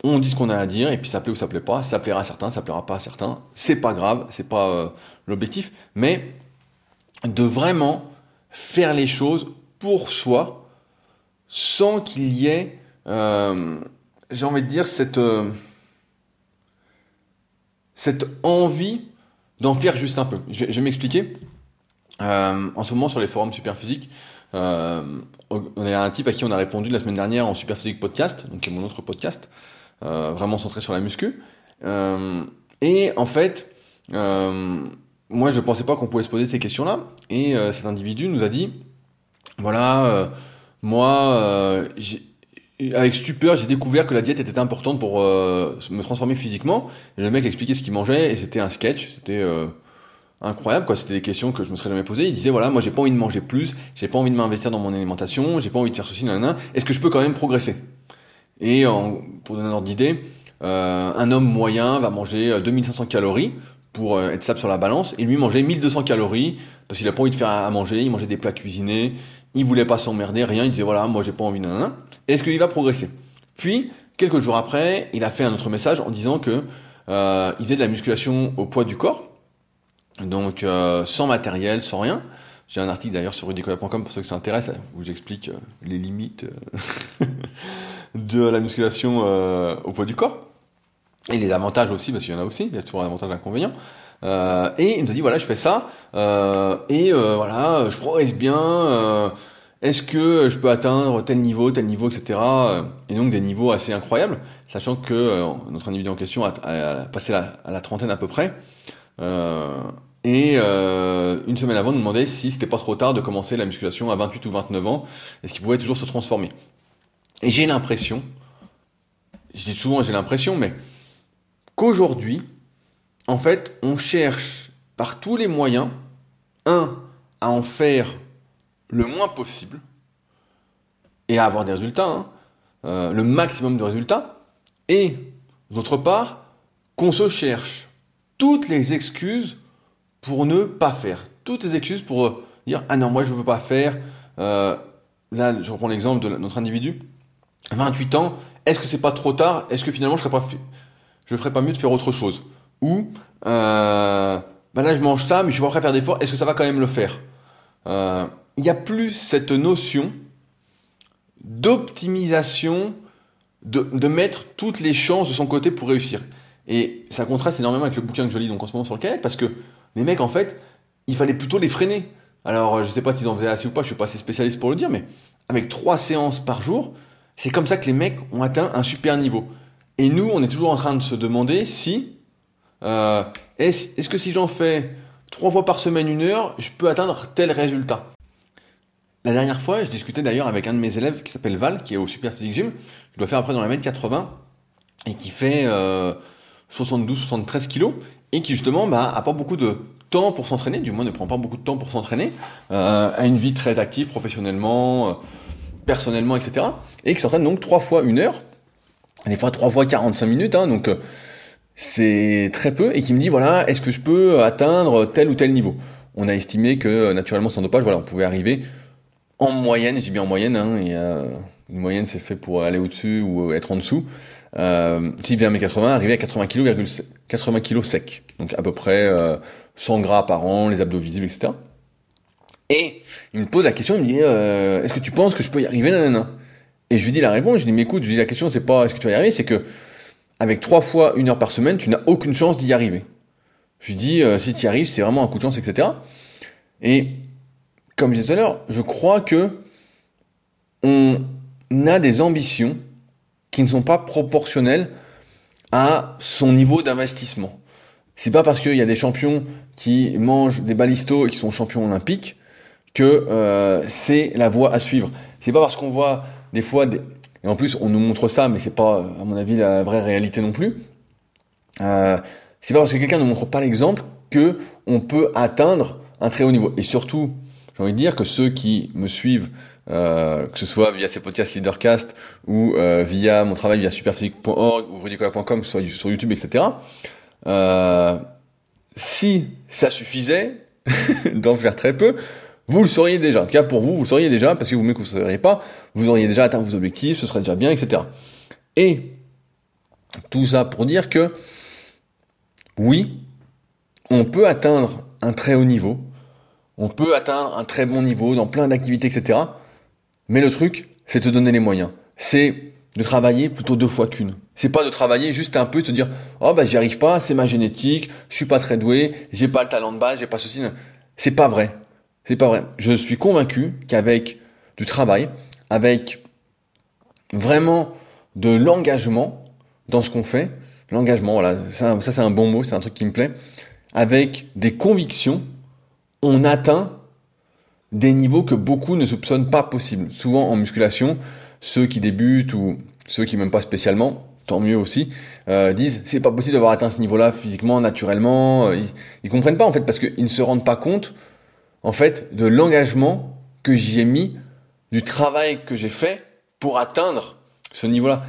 On dit ce qu'on a à dire, et puis ça plaît ou ça plaît pas, ça plaira à certains, ça plaira pas à certains, c'est pas grave, c'est pas euh, l'objectif, mais de vraiment faire les choses pour soi, sans qu'il y ait, j'ai envie de dire, cette, cette envie d'en faire juste un peu. Je, vais m'expliquer. Euh, en ce moment, sur les forums Superphysique, euh, on a un type à qui on a répondu la semaine dernière en Superphysique Podcast, donc qui mon autre podcast, euh, vraiment centré sur la muscu. et en fait, moi, je pensais pas qu'on pouvait se poser ces questions-là. Et cet individu nous a dit, voilà, moi, j'ai avec stupeur, j'ai découvert que la diète était importante pour euh, me transformer physiquement. Le mec expliquait ce qu'il mangeait et c'était un sketch. C'était euh, incroyable, quoi. C'était des questions que je me serais jamais posées. Il disait voilà, moi j'ai pas envie de manger plus, j'ai pas envie de m'investir dans mon alimentation, j'ai pas envie de faire ceci, nan, Est-ce que je peux quand même progresser? Et pour donner un ordre d'idée, euh, un homme moyen va manger 2500 calories pour être stable sur la balance et lui manger 1200 calories parce qu'il a pas envie de faire à manger, il mangeait des plats cuisinés, il voulait pas s'emmerder, rien, il disait voilà, moi j'ai pas envie, nanana. Est-ce qu'il va progresser? Puis, quelques jours après, il a fait un autre message en disant que euh, il faisait de la musculation au poids du corps, donc euh, sans matériel, sans rien. J'ai un article d'ailleurs sur rudicola.com pour ceux qui s'intéressent, où j'explique euh, les limites de la musculation au poids du corps. Et les avantages aussi, parce qu'il y en a aussi, il y a toujours un avantage et un inconvénient. Euh, et il nous a dit voilà, je fais ça, euh, et euh, voilà, je progresse bien. est-ce que je peux atteindre tel niveau, tel niveau, etc. Et donc des niveaux assez incroyables, sachant que notre individu en question a, passé à la trentaine à peu près. et une semaine avant, nous demandait si c'était pas trop tard de commencer la musculation à 28 ou 29 ans, est-ce qu'il pouvait toujours se transformer. Et j'ai l'impression, je dis souvent j'ai l'impression, mais qu'aujourd'hui, en fait, on cherche par tous les moyens, un, à en faire le moins possible et à avoir des résultats, hein, euh, le maximum de résultats, et d'autre part, qu'on se cherche toutes les excuses pour ne pas faire, toutes les excuses pour euh, dire ah non moi je veux pas faire. Euh, là, je reprends l'exemple de notre individu, 28 ans, est-ce que c'est pas trop tard? Est-ce que finalement je ne je ferais pas mieux de faire autre chose? Ou euh, bah là je mange ça, mais je suis pas prêt à faire d'efforts, est-ce que ça va quand même le faire euh, Il y a plus cette notion d'optimisation, de, mettre toutes les chances de son côté pour réussir. Et ça contraste énormément avec le bouquin que je lis donc en ce moment sur le parce que les mecs, en fait, il fallait plutôt les freiner. Alors, je sais pas s'ils en faisaient assez ou pas, je suis pas assez spécialiste pour le dire, mais avec trois séances par jour, c'est comme ça que les mecs ont atteint un super niveau. Et nous, on est toujours en train de se demander si euh, est-ce que si j'en fais trois fois par semaine une heure, je peux atteindre tel résultat? La dernière fois, je discutais d'ailleurs avec un de mes élèves qui s'appelle Val, qui est au Super Physique Gym, qui doit faire après dans la mètre 80 et qui fait 72-73 euh, kilos et qui justement bah, a pas beaucoup de temps pour s'entraîner, du moins ne prend pas beaucoup de temps pour s'entraîner, euh, a une vie très active professionnellement, personnellement, etc. Et qui s'entraîne donc trois fois une heure, des fois trois fois 45 minutes, hein, donc c'est très peu, et qui me dit, voilà, est-ce que je peux atteindre tel ou tel niveau? On a estimé que, naturellement, sans dopage, voilà, on pouvait arriver en moyenne, j'ai bien en moyenne, hein, une moyenne c'est fait pour aller au-dessus ou être en dessous, euh, si vient à 80, arriver à 80 kg, 80 kg sec. Donc à peu près 100 euh, gras par an, les abdos visibles, etc. Et il me pose la question, il me dit, euh, est-ce que tu penses que je peux y arriver, nanana? Et je lui dis la réponse, je lui dis, mais écoute, je lui dis la question, c'est pas est-ce que tu vas y arriver, c'est que avec trois fois une heure par semaine, tu n'as aucune chance d'y arriver. Je dis, euh, si tu y arrives, c'est vraiment un coup de chance, etc. Et comme je disais tout à l'heure, je crois que on a des ambitions qui ne sont pas proportionnelles à son niveau d'investissement. C'est pas parce qu'il y a des champions qui mangent des balistos et qui sont champions olympiques que euh, c'est la voie à suivre. C'est pas parce qu'on voit des fois des, et en plus, on nous montre ça, mais c'est pas, à mon avis, la vraie réalité non plus. Euh, c'est pas parce que quelqu'un ne montre pas l'exemple que on peut atteindre un très haut niveau. Et surtout, j'ai envie de dire que ceux qui me suivent, euh, que ce soit via ces podcasts Leadercast ou euh, via mon travail via superphysique.org ou rudicola.com, soit sur YouTube, etc. Si ça suffisait d'en faire très peu, vous le sauriez déjà. En tout cas, pour vous, vous le sauriez déjà, parce que vous-même que vous ne sauriez pas, vous auriez déjà atteint vos objectifs, ce serait déjà bien, etc. Et tout ça pour dire que oui, on peut atteindre un très haut niveau, on peut atteindre un très bon niveau dans plein d'activités, etc. Mais le truc, c'est de te donner les moyens. C'est de travailler plutôt deux fois qu'une. C'est pas de travailler juste un peu, de se dire oh bah j'y arrive pas, c'est ma génétique, je suis pas très doué, j'ai pas le talent de base, j'ai pas ceci. C'est pas vrai. C'est pas vrai. Je suis convaincu qu'avec du travail, avec vraiment de l'engagement dans ce qu'on fait, l'engagement, voilà, ça, c'est un bon mot, c'est un truc qui me plaît, avec des convictions, on atteint des niveaux que beaucoup ne soupçonnent pas possibles. Souvent en musculation, ceux qui débutent ou ceux qui m'aiment pas spécialement, tant mieux aussi, euh, disent c'est pas possible d'avoir atteint ce niveau-là physiquement, naturellement. Ils, ils comprennent pas en fait parce qu'ils ne se rendent pas compte en fait de l'engagement que j'y ai mis, du travail que j'ai fait pour atteindre ce niveau-là.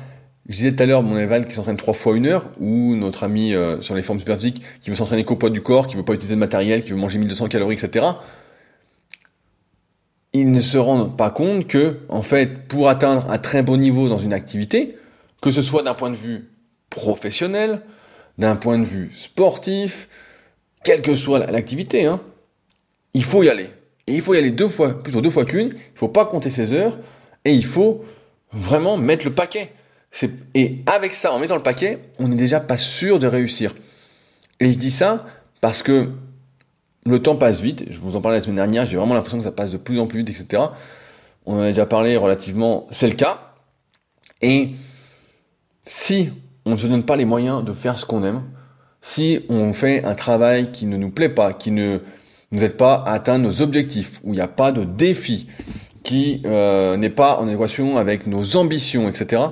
Je disais tout à l'heure mon éval qui s'entraîne trois fois une heure, ou notre ami euh, sur les formes super physiques qui veut s'entraîner qu'au poids du corps, qui veut pas utiliser de matériel, qui veut manger 1200 calories, etc. Ils ne se rendent pas compte que, en fait, pour atteindre un très bon niveau dans une activité, que ce soit d'un point de vue professionnel, d'un point de vue sportif, quelle que soit l'activité, hein, il faut y aller. Et il faut y aller deux fois, plutôt deux fois qu'une, il faut pas compter ses heures, et il faut vraiment mettre le paquet. Et avec ça, en mettant le paquet, on n'est déjà pas sûr de réussir. Et je dis ça parce que le temps passe vite. Je vous en parlais la semaine dernière, j'ai vraiment l'impression que ça passe de plus en plus vite, etc. On en a déjà parlé relativement, c'est le cas. Et si on ne se donne pas les moyens de faire ce qu'on aime, si on fait un travail qui ne nous plaît pas, qui ne nous aide pas à atteindre nos objectifs, où il n'y a pas de défi, qui euh, n'est pas en équation avec nos ambitions, etc.,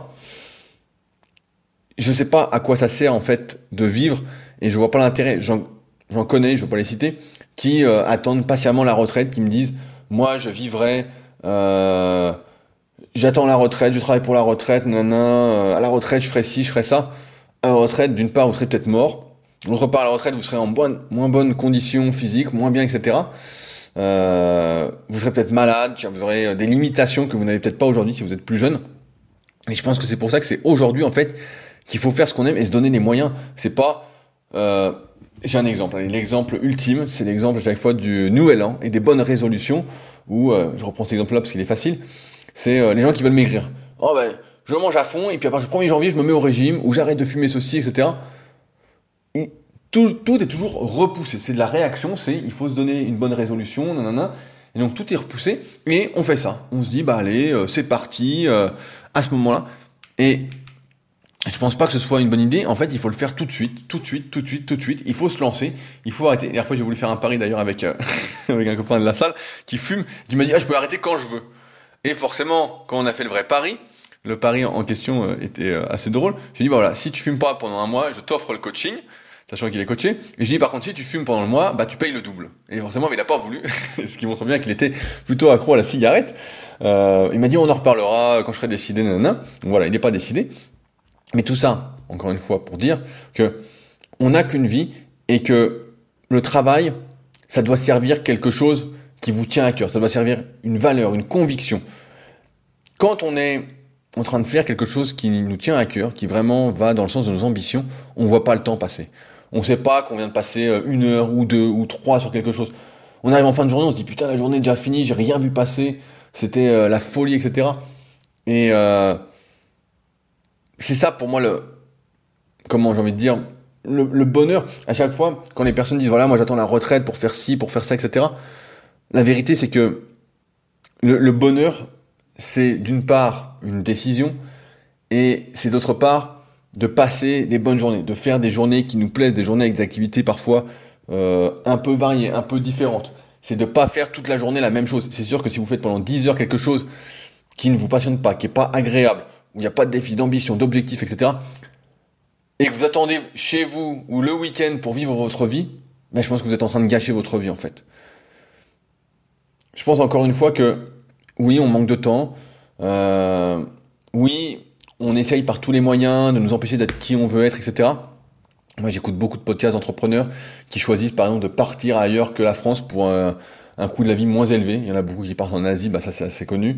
je sais pas à quoi ça sert en fait de vivre et je vois pas l'intérêt. J'en connais, je vais pas les citer, qui euh, attendent patiemment la retraite, qui me disent moi je vivrai, euh, j'attends la retraite, je travaille pour la retraite, nanana, à la retraite je ferai ci, je ferai ça. À la retraite, d'une part vous serez peut-être mort, d'autre part à la retraite vous serez en bonne, moins bonne condition physique, moins bien, etc. Euh, vous serez peut-être malade, vous aurez des limitations que vous n'avez peut-être pas aujourd'hui si vous êtes plus jeune. Et je pense que c'est pour ça que c'est aujourd'hui en fait qu'il faut faire ce qu'on aime et se donner les moyens. C'est pas. Euh, j'ai un exemple. L'exemple ultime, c'est l'exemple chaque fois du nouvel an et des bonnes résolutions. Où euh, je reprends cet exemple-là parce qu'il est facile. C'est euh, les gens qui veulent maigrir. Oh ben, je mange à fond et puis à partir du 1er janvier, je me mets au régime ou j'arrête de fumer ceci, etc. Tout, est toujours repoussé. C'est de la réaction. C'est il faut se donner une bonne résolution, nanana. Et donc tout est repoussé et on fait ça. On se dit bah allez, euh, c'est parti à ce moment-là. Et je pense pas que ce soit une bonne idée. En fait, il faut le faire tout de suite, tout de suite, tout de suite, tout de suite. Il faut se lancer. Il faut arrêter. La dernière fois, j'ai voulu faire un pari d'ailleurs avec, euh, avec un copain de la salle qui fume, qui m'a dit, ah, je peux arrêter quand je veux. Et forcément, quand on a fait le vrai pari, le pari en question euh, était euh, assez drôle. J'ai dit, bah voilà, si tu fumes pas pendant un mois, je t'offre le coaching, sachant qu'il est coaché. Et j'ai dit, par contre, si tu fumes pendant le mois, bah tu payes le double. Et forcément, il a pas voulu, ce qui montre bien qu'il était plutôt accro à la cigarette. Euh, il m'a dit, on en reparlera quand je serai décidé, nanana. Voilà, il n'est pas décidé. Mais tout ça, encore une fois, pour dire que on n'a qu'une vie et que le travail, ça doit servir quelque chose qui vous tient à cœur, ça doit servir une valeur, une conviction. Quand on est en train de faire quelque chose qui nous tient à cœur, qui vraiment va dans le sens de nos ambitions, on voit pas le temps passer. On ne sait pas qu'on vient de passer euh, une heure ou deux ou trois sur quelque chose. On arrive en fin de journée, on se dit putain la journée est déjà finie, j'ai rien vu passer, c'était euh, la folie, etc. Et euh, c'est ça pour moi le, comment j'ai envie de dire, le, bonheur. À chaque fois, quand les personnes disent voilà, moi j'attends la retraite pour faire ci, pour faire ça, etc. La vérité, c'est que le, bonheur, c'est d'une part une décision et c'est d'autre part de passer des bonnes journées, de faire des journées qui nous plaisent, des journées avec des activités parfois euh, un peu variées, un peu différentes. C'est de pas faire toute la journée la même chose. C'est sûr que si vous faites pendant 10 heures quelque chose qui ne vous passionne pas, qui est pas agréable, où il n'y a pas de défi, d'ambition, d'objectif, etc., et que vous attendez chez vous ou le week-end pour vivre votre vie, ben je pense que vous êtes en train de gâcher votre vie en fait. je pense encore une fois que oui, on manque de temps. Euh, oui, on essaye par tous les moyens de nous empêcher d'être qui on veut être, etc. Moi, j'écoute beaucoup de podcasts d'entrepreneurs qui choisissent, par exemple, de partir ailleurs que la France pour un, coût de la vie moins élevé. Il y en a beaucoup qui partent en Asie, bah ça c'est assez connu.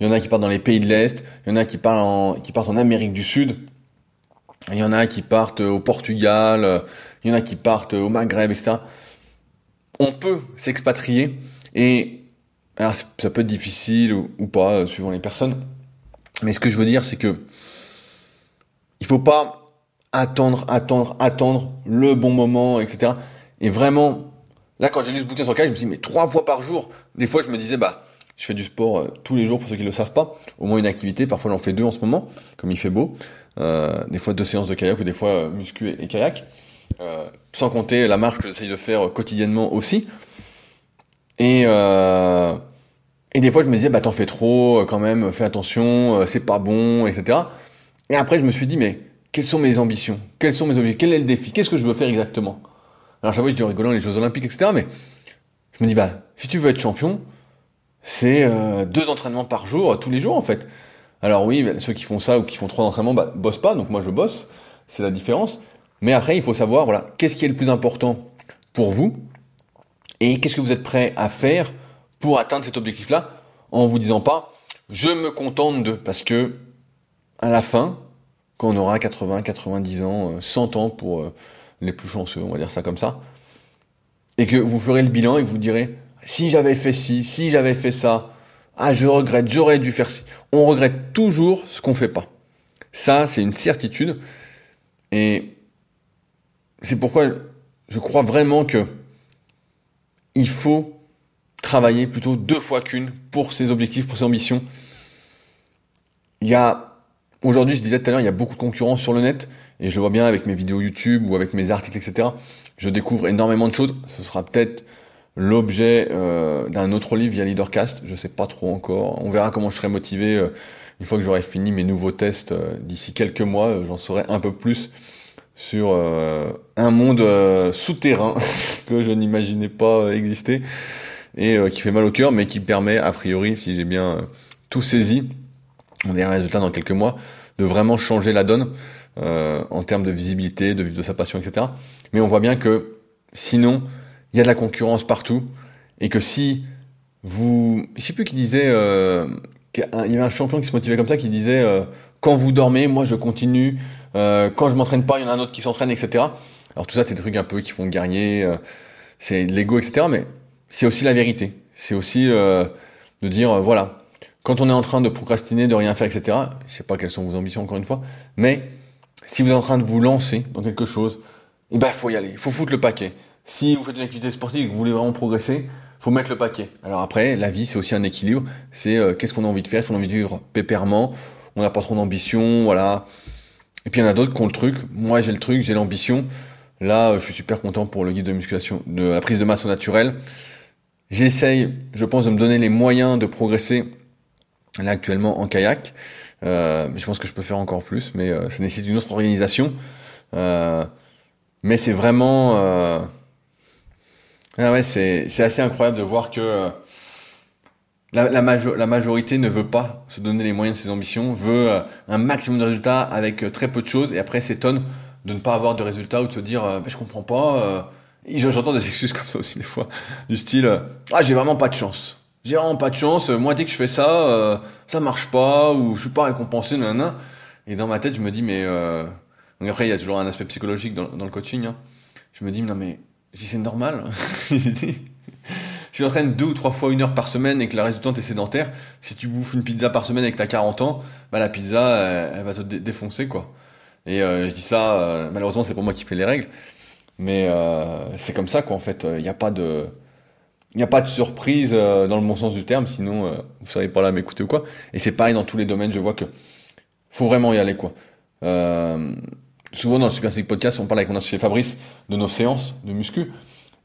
Il y en a qui partent dans les pays de l'Est. Il y en a qui partent en, Amérique du Sud. Il y en a qui partent au Portugal. Il y en a qui partent au Maghreb, etc. On peut s'expatrier et ça peut être difficile ou, ou pas suivant les personnes. Mais ce que je veux dire, c'est que il faut pas attendre, attendre, attendre le bon moment, etc. Et vraiment, là, quand j'ai lu ce bouquin sur le je me suis dit, mais trois fois par jour. Des fois, je me disais, bah, je fais du sport euh, tous les jours pour ceux qui ne le savent pas. Au moins une activité. Parfois, j'en fais deux en ce moment, comme il fait beau. Euh, des fois, deux séances de kayak ou des fois euh, muscu et, kayak. Euh, sans compter la marche que j'essaye de faire quotidiennement aussi. Et, et des fois, je me disais, bah, t'en fais trop, quand même, fais attention, c'est pas bon, etc. Et après, je me suis dit, mais quelles sont mes ambitions? Quels sont mes objectifs Quel est le défi? Qu'est-ce que je veux faire exactement? Alors chaque fois je dis en rigolant les Jeux Olympiques, etc. Mais je me dis, bah, si tu veux être champion, c'est euh, deux entraînements par jour, tous les jours en fait. Alors oui, ceux qui font ça ou qui font trois entraînements, bah, bossent pas, donc moi je bosse, c'est la différence. Mais après, il faut savoir, voilà, qu'est-ce qui est le plus important pour vous et qu'est-ce que vous êtes prêt à faire pour atteindre cet objectif-là en vous disant pas, je me contente de, parce que à la fin, quand on aura 80, 90 ans, 100 euh, ans pour euh, les plus chanceux, on va dire ça comme ça, et que vous ferez le bilan et que vous direz, si j'avais fait ci, si j'avais fait ça, ah je regrette, j'aurais dû faire ci. On regrette toujours ce qu'on fait pas. Ça, c'est une certitude. Et c'est pourquoi je crois vraiment que il faut travailler plutôt deux fois qu'une pour ses objectifs, pour ses ambitions. Il y a Aujourd'hui, je disais tout à l'heure, il y a beaucoup de concurrence sur le net, et je le vois bien avec mes vidéos YouTube ou avec mes articles, etc. Je découvre énormément de choses. Ce sera peut-être l'objet euh, d'un autre livre via Leadercast. Je sais pas trop encore. On verra comment je serai motivé euh, une fois que j'aurai fini mes nouveaux tests euh, d'ici quelques mois. J'en saurai un peu plus sur un monde souterrain que je n'imaginais pas exister et qui fait mal au cœur, mais qui permet, a priori, si j'ai bien tout saisi, on a un résultat dans quelques mois, de vraiment changer la donne euh, en termes de visibilité, de vivre de sa passion, etc. Mais on voit bien que sinon, il y a de la concurrence partout et que si vous, je sais plus qui disait, euh, il y avait un champion qui se motivait comme ça, qui disait euh, quand vous dormez, moi je continue, euh, quand je m'entraîne pas, il y en a un autre qui s'entraîne, etc. Alors tout ça, c'est des trucs un peu qui font euh, c'est l'ego, etc. Mais c'est aussi la vérité. C'est aussi de dire voilà, quand on est en train de procrastiner, de rien faire, etc., je sais pas quelles sont vos ambitions encore une fois, mais si vous êtes en train de vous lancer dans quelque chose, eh ben faut y aller, il faut foutre le paquet. Si vous faites une activité sportive et que vous voulez vraiment progresser, faut mettre le paquet. Alors après, la vie c'est aussi un équilibre, c'est euh, qu'est-ce qu'on a envie de faire, est-ce qu'on a envie de vivre pépèrement, on n'a pas trop d'ambition, voilà. Et puis il y en a d'autres qui ont le truc, moi j'ai le truc, j'ai l'ambition. Là, euh, je suis super content pour le guide de musculation, de la prise de masse au naturel. J'essaye, je pense, de me donner les moyens de progresser là actuellement en kayak. Euh, je pense que je peux faire encore plus, mais euh, ça nécessite une autre organisation. Euh, mais c'est vraiment... Euh, ah ouais, c'est assez incroyable de voir que euh, la, la, la, majorité ne veut pas se donner les moyens de ses ambitions, veut un maximum de résultats avec très peu de choses, et après s'étonne de ne pas avoir de résultats ou de se dire bah, je comprends pas. J'entends des excuses comme ça aussi des fois, du style ah j'ai vraiment pas de chance j'ai vraiment pas de chance. Moi, dès que je fais ça, euh, ça marche pas ou je suis pas récompensé, nanana. Et dans ma tête, je me dis, mais euh... donc après, il y a toujours un aspect psychologique dans, le coaching. Hein. Je me dis, non mais si c'est normal. si tu entraînes deux ou trois fois une heure par semaine et que la résultante est sédentaire, si tu bouffes une pizza par semaine et que t'as 40 ans, bah la pizza, elle, va te défoncer quoi. Et euh, je dis ça, euh, malheureusement, c'est pour moi qui fais les règles, mais euh, c'est comme ça quoi en fait. Il n'y a pas de a pas de surprise euh, dans le bon sens du terme, sinon euh, vous seriez pas là m'écouter ou quoi. Et c'est pareil dans tous les domaines, je vois que faut vraiment y aller quoi. Euh, souvent dans le Super Six Podcast, on parle avec mon associé Fabrice de nos séances de muscu.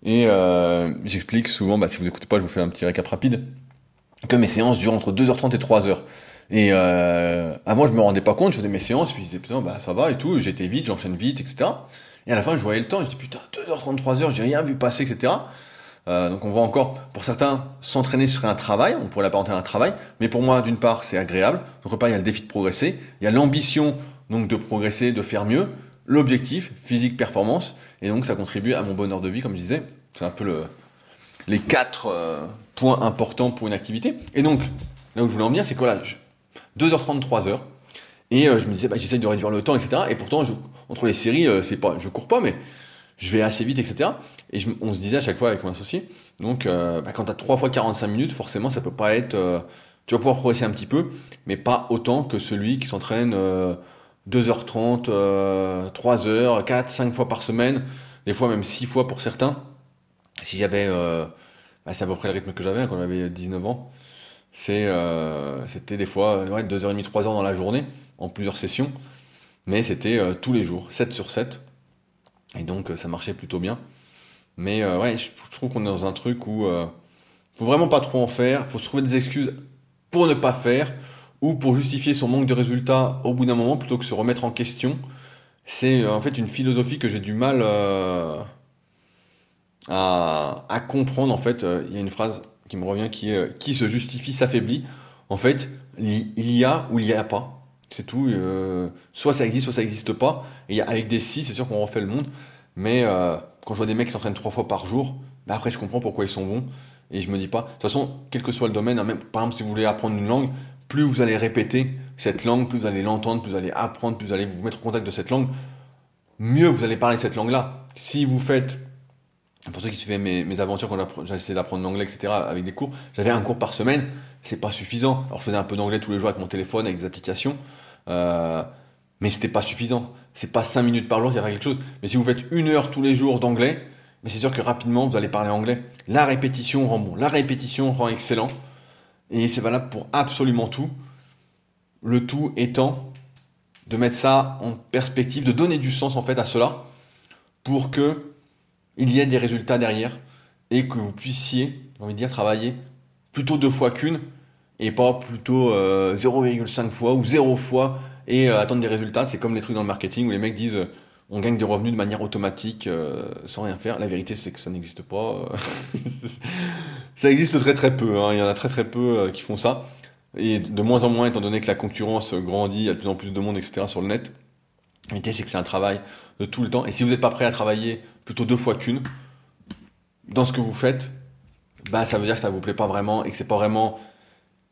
Et euh, j'explique souvent, bah, si vous écoutez pas, je vous fais un petit récap rapide, que mes séances durent entre 2h30 et 3h. Et euh, avant, je me rendais pas compte, je faisais mes séances, puis je disais, putain, bah ça va et tout, j'étais vite, j'enchaîne vite, etc. Et à la fin, je voyais le temps, je dis, putain, 2h30, 3h, j'ai rien vu passer, etc. Euh, donc on voit encore, pour certains, s'entraîner serait un travail, on pourrait l'apparenter à un travail, mais pour moi, d'une part, c'est agréable, d'autre part, il y a le défi de progresser, il y a l'ambition donc de progresser, de faire mieux, l'objectif, physique, performance, et donc ça contribue à mon bonheur de vie, comme je disais. C'est un peu le, les quatre euh, points importants pour une activité. Et donc, là où je voulais en venir, c'est là, 2h30, 3h, et euh, je me disais, bah, j'essaie de réduire le temps, etc. Et pourtant, je, entre les séries, euh, c'est pas, je cours pas, mais je vais assez vite, etc. Et on se disait à chaque fois avec mon associé, donc bah, quand tu as 3 fois 45 minutes, forcément, ça peut pas être... tu vas pouvoir progresser un petit peu, mais pas autant que celui qui s'entraîne 2h30, 3h, 4, 5 fois par semaine, des fois même 6 fois pour certains. Si j'avais, euh, bah, c'est à peu près le rythme que j'avais quand j'avais 19 ans, euh, c'était des fois ouais, 2h30, 3h dans la journée, en plusieurs sessions, mais c'était euh, tous les jours, 7 sur 7, et donc ça marchait plutôt bien. Mais ouais, je, trouve qu'on est dans un truc où faut vraiment pas trop en faire, faut se trouver des excuses pour ne pas faire, ou pour justifier son manque de résultats au bout d'un moment plutôt que se remettre en question. C'est euh, en fait une philosophie que j'ai du mal euh, à, comprendre. En fait, euh, il y a une phrase qui me revient qui est qui se justifie s'affaiblit. En fait, il y a ou il n'y a pas. C'est tout. soit ça existe, soit ça n'existe pas. Et avec des si, c'est sûr qu'on refait le monde. Mais quand je vois des mecs qui s'entraînent trois fois par jour, bah après je comprends pourquoi ils sont bons. Et je me dis pas. De toute façon, quel que soit le domaine, hein, par exemple si vous voulez apprendre une langue, plus vous allez répéter cette langue, plus vous allez l'entendre, plus vous allez apprendre, plus vous allez vous mettre en contact de cette langue, mieux vous allez parler cette langue-là. Si vous faites, pour ceux qui suivaient mes, mes aventures quand j'essayais d'apprendre l'anglais, etc., avec des cours, j'avais un cours par semaine, c'est pas suffisant. Alors je faisais un peu d'anglais tous les jours avec mon téléphone, avec des applications, euh, mais c'était pas suffisant. C'est pas 5 minutes par jour, il y avait quelque chose. Mais si vous faites une heure tous les jours d'anglais, mais c'est sûr que rapidement vous allez parler anglais. La répétition rend bon, la répétition rend excellent. Et c'est valable pour absolument tout. Le tout étant de mettre ça en perspective, de donner du sens en fait à cela pour que il y ait des résultats derrière et que vous puissiez, j'ai envie de dire, travailler plutôt deux fois qu'une et pas plutôt 0,5 euh, fois ou 0 fois et euh, attendre des résultats. C'est comme les trucs dans le marketing où les mecs disent on gagne des revenus de manière automatique euh, sans rien faire. La vérité, c'est que ça n'existe pas. ça existe très très peu. Hein. Il y en a très très peu euh, qui font ça. Et de moins en moins, étant donné que la concurrence grandit, il y a de plus en plus de monde, etc. sur le net. L'idée, c'est que c'est un travail de tout le temps. Et si vous n'êtes pas prêt à travailler plutôt deux fois qu'une, dans ce que vous faites, bah, ça veut dire que ça vous plaît pas vraiment et que c'est pas vraiment,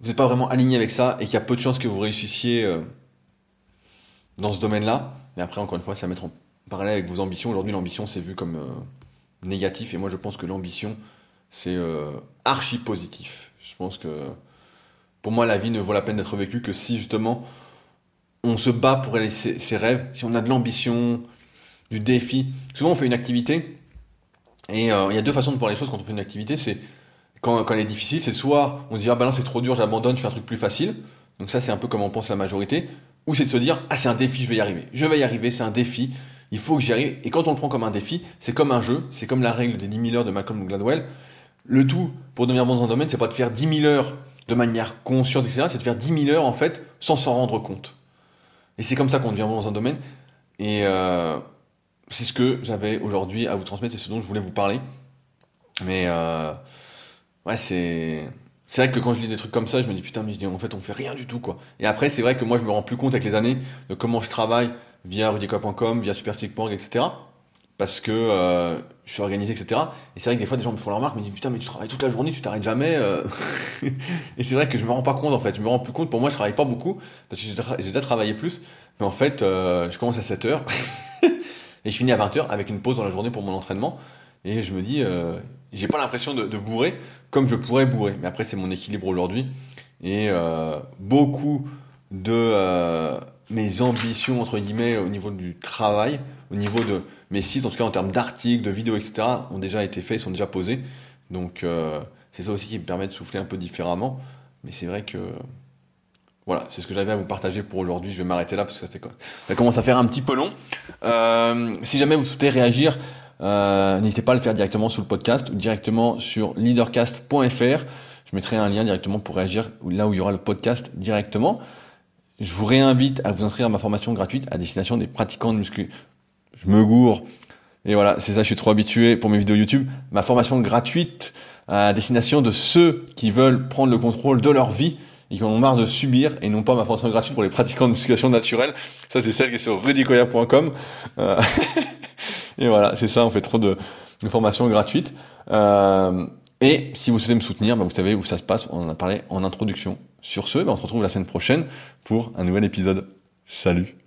vous n'êtes pas vraiment aligné avec ça et qu'il y a peu de chances que vous réussissiez euh, dans ce domaine-là. Mais après, encore une fois, c'est à mettre en parallèle avec vos ambitions. Aujourd'hui, l'ambition, c'est vu comme euh, négatif. Et moi, je pense que l'ambition, c'est euh, archi positif. Je pense que pour moi, la vie ne vaut la peine d'être vécue que si justement on se bat pour réaliser ses, rêves, si on a de l'ambition, du défi. Souvent, on fait une activité et il y a deux façons de voir les choses quand on fait une activité. C'est quand, quand elle est difficile, c'est soit on se dit ah ben non c'est trop dur, j'abandonne, je fais un truc plus facile. Donc ça, c'est un peu comme on pense la majorité ou c'est de se dire ah c'est un défi, je vais y arriver. Je vais y arriver, c'est un défi, il faut que j'y arrive. Et quand on le prend comme un défi, c'est comme un jeu, c'est comme la règle des 10 000 heures de Malcolm Gladwell. Le tout pour devenir bon dans un domaine, c'est pas de faire 10 000 heures de manière consciente, etc. C'est de faire 10 000 heures en fait sans s'en rendre compte. Et c'est comme ça qu'on devient bon dans un domaine. Et euh, c'est ce que j'avais aujourd'hui à vous transmettre et ce dont je voulais vous parler. Mais euh, ouais, c'est c'est vrai que quand je lis des trucs comme ça, je me dis putain, mais je dis en fait on fait rien du tout quoi. Et après, c'est vrai que moi je me rends plus compte avec les années de comment je travaille via rudicoop.com, via superphysique.org, etc. Parce que euh, je suis organisé, etc. Et c'est vrai que des fois des gens me font la remarque, me disent putain, mais tu travailles toute la journée, tu t'arrêtes jamais. Euh. et c'est vrai que je me rends pas compte en fait. Je me rends plus compte. Pour moi, je travaille pas beaucoup parce que j'ai déjà travaillé plus. Mais en fait, euh, je commence à 7 h et je finis à 20 h avec une pause dans la journée pour mon entraînement. Et je me dis, j'ai pas l'impression de, bourrer comme je pourrais bourrer. Mais après, c'est mon équilibre aujourd'hui. Et euh, beaucoup de euh, mes ambitions, entre guillemets, au niveau du travail, au niveau de mes sites, en tout cas en termes d'articles, de vidéos, etc., ont déjà été faits, sont déjà posés. Donc, euh, c'est ça aussi qui me permet de souffler un peu différemment. Mais c'est vrai que voilà, c'est ce que j'avais à vous partager pour aujourd'hui. Je vais m'arrêter là parce que ça fait commence à faire un petit peu long. Euh, si jamais vous souhaitez réagir, euh, n'hésitez pas à le faire directement sous le podcast ou directement sur leadercast.fr. Je mettrai un lien directement pour réagir là où il y aura le podcast directement. Je vous réinvite à vous inscrire à ma formation gratuite à destination des pratiquants de muscu. Je me gourre. Et voilà, c'est ça, je suis trop habitué pour mes vidéos YouTube. Ma formation gratuite à destination de ceux qui veulent prendre le contrôle de leur vie et qui en ont marre de subir et non pas ma formation gratuite pour les pratiquants de musculation naturelle. Ça, c'est celle qui est sur rudicoya.com. Euh, et voilà, c'est ça, on fait trop de, de formations gratuites. Euh, et si vous souhaitez me soutenir, bah, vous savez où ça se passe, on en a parlé en introduction. Sur ce, on se retrouve la semaine prochaine pour un nouvel épisode. Salut